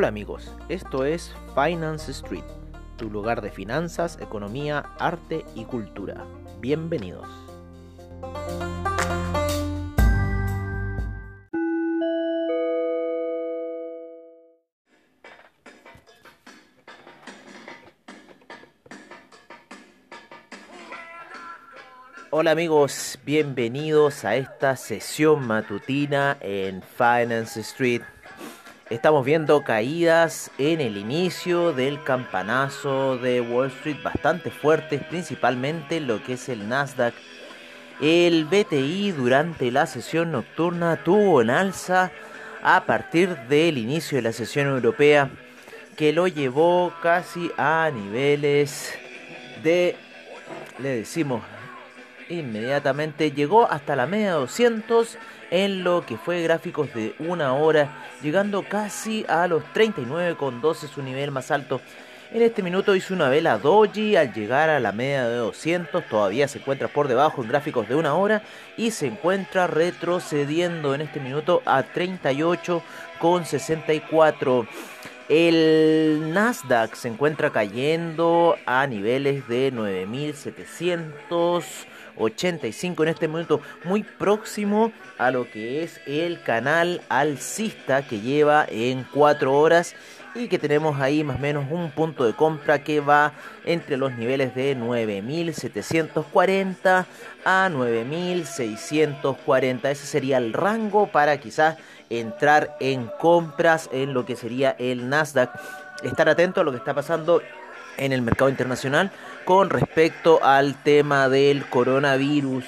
Hola amigos, esto es Finance Street, tu lugar de finanzas, economía, arte y cultura. Bienvenidos. Hola amigos, bienvenidos a esta sesión matutina en Finance Street Estamos viendo caídas en el inicio del campanazo de Wall Street bastante fuertes, principalmente lo que es el Nasdaq. El BTI durante la sesión nocturna tuvo en alza a partir del inicio de la sesión europea que lo llevó casi a niveles de, le decimos inmediatamente, llegó hasta la media 200 en lo que fue gráficos de una hora, llegando casi a los 39,12 su nivel más alto. En este minuto hizo una vela doji al llegar a la media de 200, todavía se encuentra por debajo en gráficos de una hora y se encuentra retrocediendo en este minuto a 38,64. El Nasdaq se encuentra cayendo a niveles de 9700 85 en este momento, muy próximo a lo que es el canal alcista que lleva en 4 horas y que tenemos ahí más o menos un punto de compra que va entre los niveles de 9740 a 9640. Ese sería el rango para quizás entrar en compras en lo que sería el Nasdaq. Estar atento a lo que está pasando en el mercado internacional con respecto al tema del coronavirus.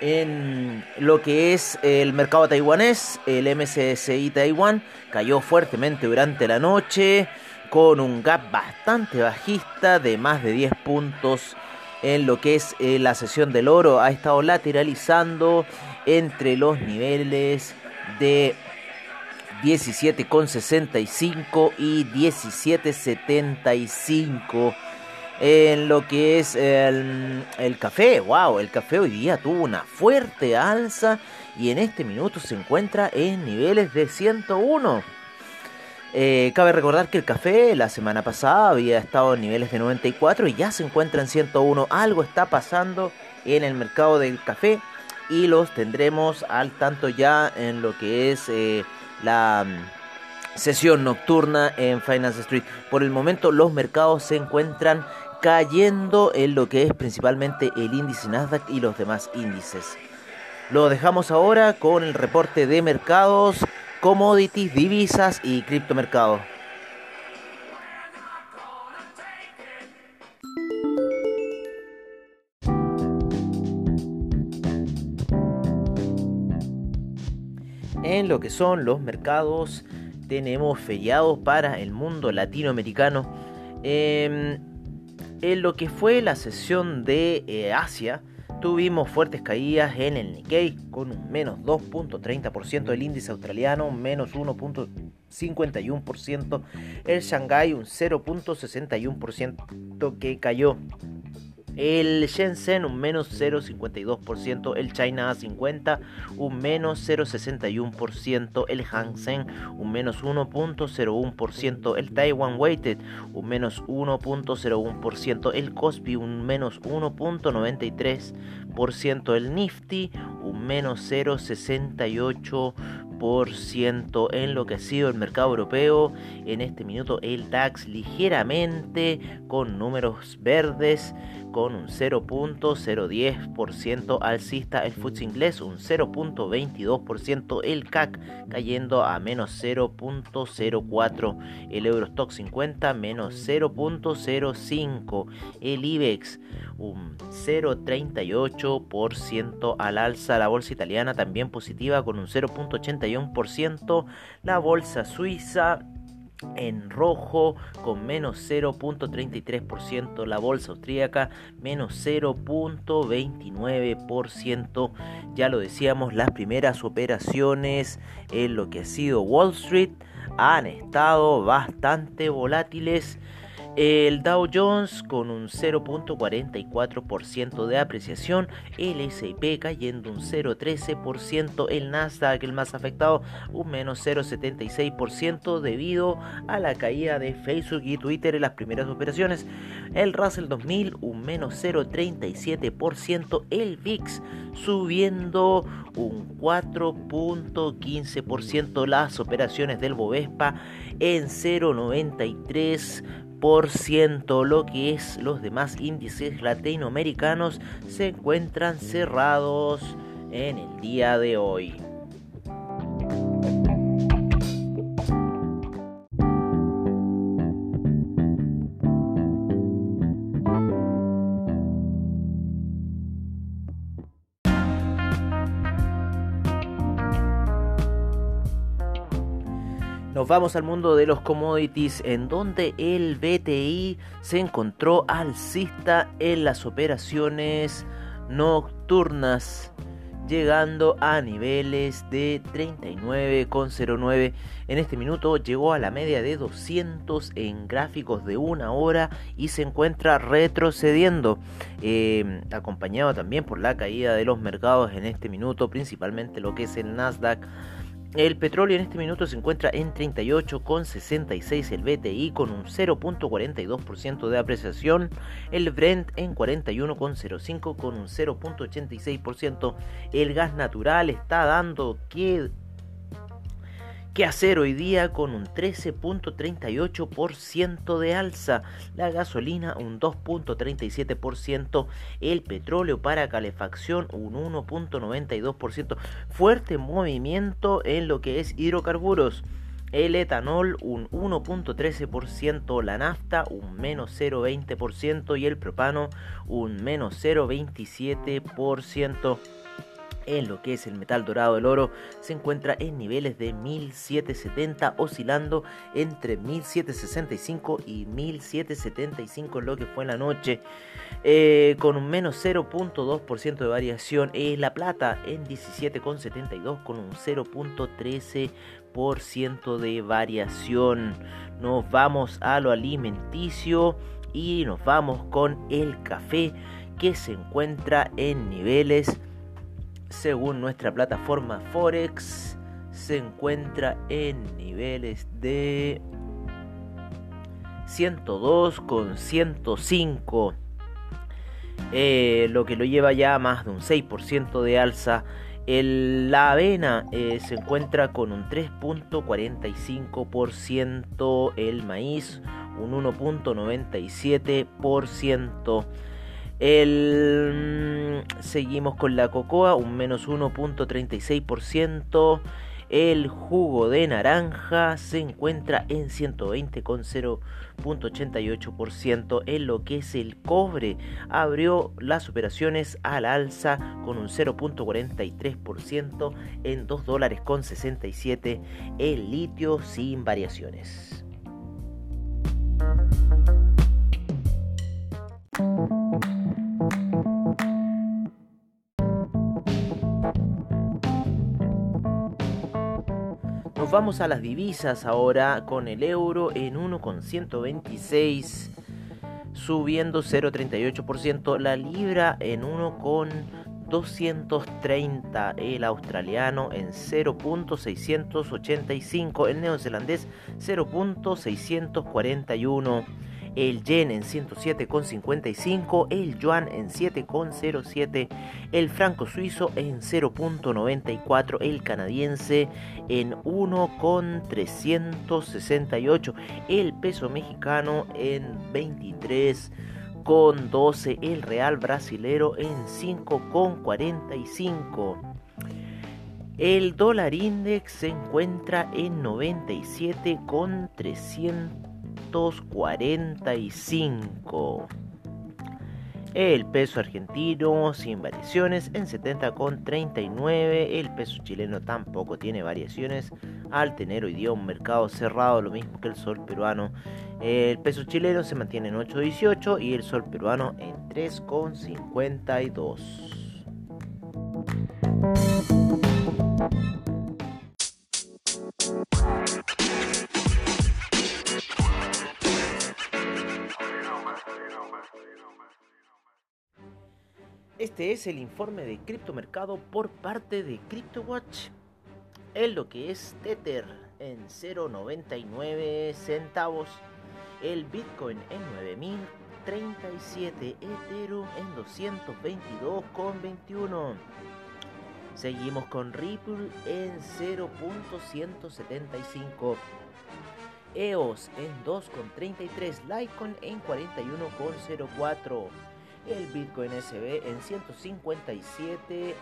En lo que es el mercado taiwanés, el MSCI Taiwan cayó fuertemente durante la noche con un gap bastante bajista de más de 10 puntos en lo que es eh, la sesión del oro. Ha estado lateralizando entre los niveles de 17,65 y 17,75 en lo que es el, el, café. Wow, el café hoy día tuvo una fuerte alza y en este minuto se encuentra en niveles de 101. Eh, cabe recordar que el café la semana pasada había estado en niveles de 94 y ya se encuentra en 101. Algo está pasando en el mercado del café y los tendremos al tanto ya en lo que es eh, la mm, sesión nocturna en Finance Street. Por el momento los mercados se encuentran cayendo en lo que es principalmente el índice Nasdaq y los demás índices. Lo dejamos ahora con el reporte de mercados, commodities, divisas y criptomercado. Lo que son los mercados, tenemos feriados para el mundo latinoamericano. Em, en lo que fue la sesión de eh, Asia, tuvimos fuertes caídas en el Nikkei con un menos 2.30%, el índice australiano menos 1.51%, el Shanghai un 0.61% que cayó el Shenzhen un menos 0,52%, el China A50 un menos 0,61%, el Hang Seng un menos 1.01%, el Taiwan Weighted un menos 1.01%, el Kospi un menos 1.93%, el Nifty un menos 0,68% en lo que ha sido el mercado europeo. En este minuto el DAX ligeramente con números verdes con un 0.010% alcista, el FTSE inglés un 0.22%, el CAC cayendo a menos 0.04%, el Eurostock 50 menos 0.05%, el IBEX un 0.38% al alza, la bolsa italiana también positiva con un 0.81%, la bolsa suiza en rojo con menos 0.33%, la bolsa austríaca menos 0.29%. Ya lo decíamos, las primeras operaciones en lo que ha sido Wall Street han estado bastante volátiles. El Dow Jones con un 0.44% de apreciación, el S&P cayendo un 0.13%, el Nasdaq el más afectado un menos 0.76% debido a la caída de Facebook y Twitter en las primeras operaciones, el Russell 2000 un menos 0.37%, el VIX subiendo un 4.15%, las operaciones del Bovespa en 0.93% lo que es los demás índices latinoamericanos se encuentran cerrados en el día de hoy. Vamos al mundo de los commodities en donde el BTI se encontró alcista en las operaciones nocturnas llegando a niveles de 39,09. En este minuto llegó a la media de 200 en gráficos de una hora y se encuentra retrocediendo, eh, acompañado también por la caída de los mercados en este minuto, principalmente lo que es el Nasdaq el petróleo en este minuto se encuentra en 38,66 el BTI con un 0.42% de apreciación, el Brent en 41,05 con un 0.86%. El gas natural está dando que ¿Qué hacer hoy día con un 13.38% de alza? La gasolina un 2.37%, el petróleo para calefacción un 1.92%. Fuerte movimiento en lo que es hidrocarburos. El etanol un 1.13%, la nafta un menos 0.20% y el propano un menos 0.27% en lo que es el metal dorado del oro se encuentra en niveles de 1770 oscilando entre 1765 y 1775 en lo que fue en la noche eh, con un menos 0.2% de variación. Es la plata en 17,72 con un 0.13% de variación. Nos vamos a lo alimenticio y nos vamos con el café que se encuentra en niveles según nuestra plataforma Forex, se encuentra en niveles de 102 con 105. Eh, lo que lo lleva ya a más de un 6% de alza. la avena eh, se encuentra con un 3.45%, el maíz un 1.97%. El, seguimos con la cocoa, un menos 1.36%. El jugo de naranja se encuentra en 120,0.88%. En lo que es el cobre, abrió las operaciones al alza con un 0.43% en 2 dólares con 67. El litio sin variaciones. Vamos a las divisas ahora con el euro en 1,126 subiendo 0,38%, la libra en 1,230, el australiano en 0.685, el neozelandés 0.641 el yen en 107,55, el yuan en 7,07, el franco suizo en 0,94, el canadiense en 1,368, el peso mexicano en 23,12, el real brasilero en 5,45. El dólar index se encuentra en 97,300 45 El peso argentino sin variaciones en 70,39. El peso chileno tampoco tiene variaciones al tener hoy día un mercado cerrado, lo mismo que el sol peruano. El peso chileno se mantiene en 8,18 y el sol peruano en 3,52. Este es el informe de criptomercado por parte de CryptoWatch. En lo que es Tether en 0.99 centavos, el Bitcoin en 9037, Ethereum en 222,21. Seguimos con Ripple en 0.175. EOS en 2,33, Litecoin en 41,04 el Bitcoin SB en 157,01.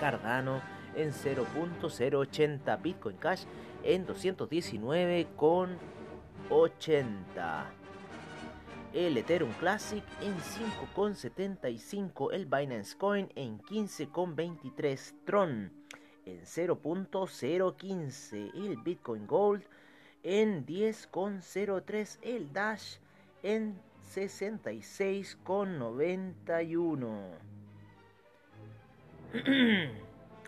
Cardano en 0.080. Bitcoin Cash en 219,80. El Ethereum Classic en 5,75. El Binance Coin en 15,23. Tron en 0.015. El Bitcoin Gold en 10,03. El Dash en 66,91.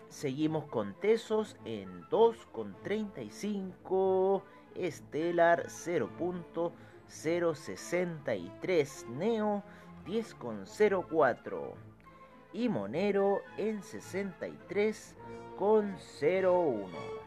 Seguimos con Tesos en 2,35. Estelar 0.063. Neo 10,04. Y Monero en 63,01.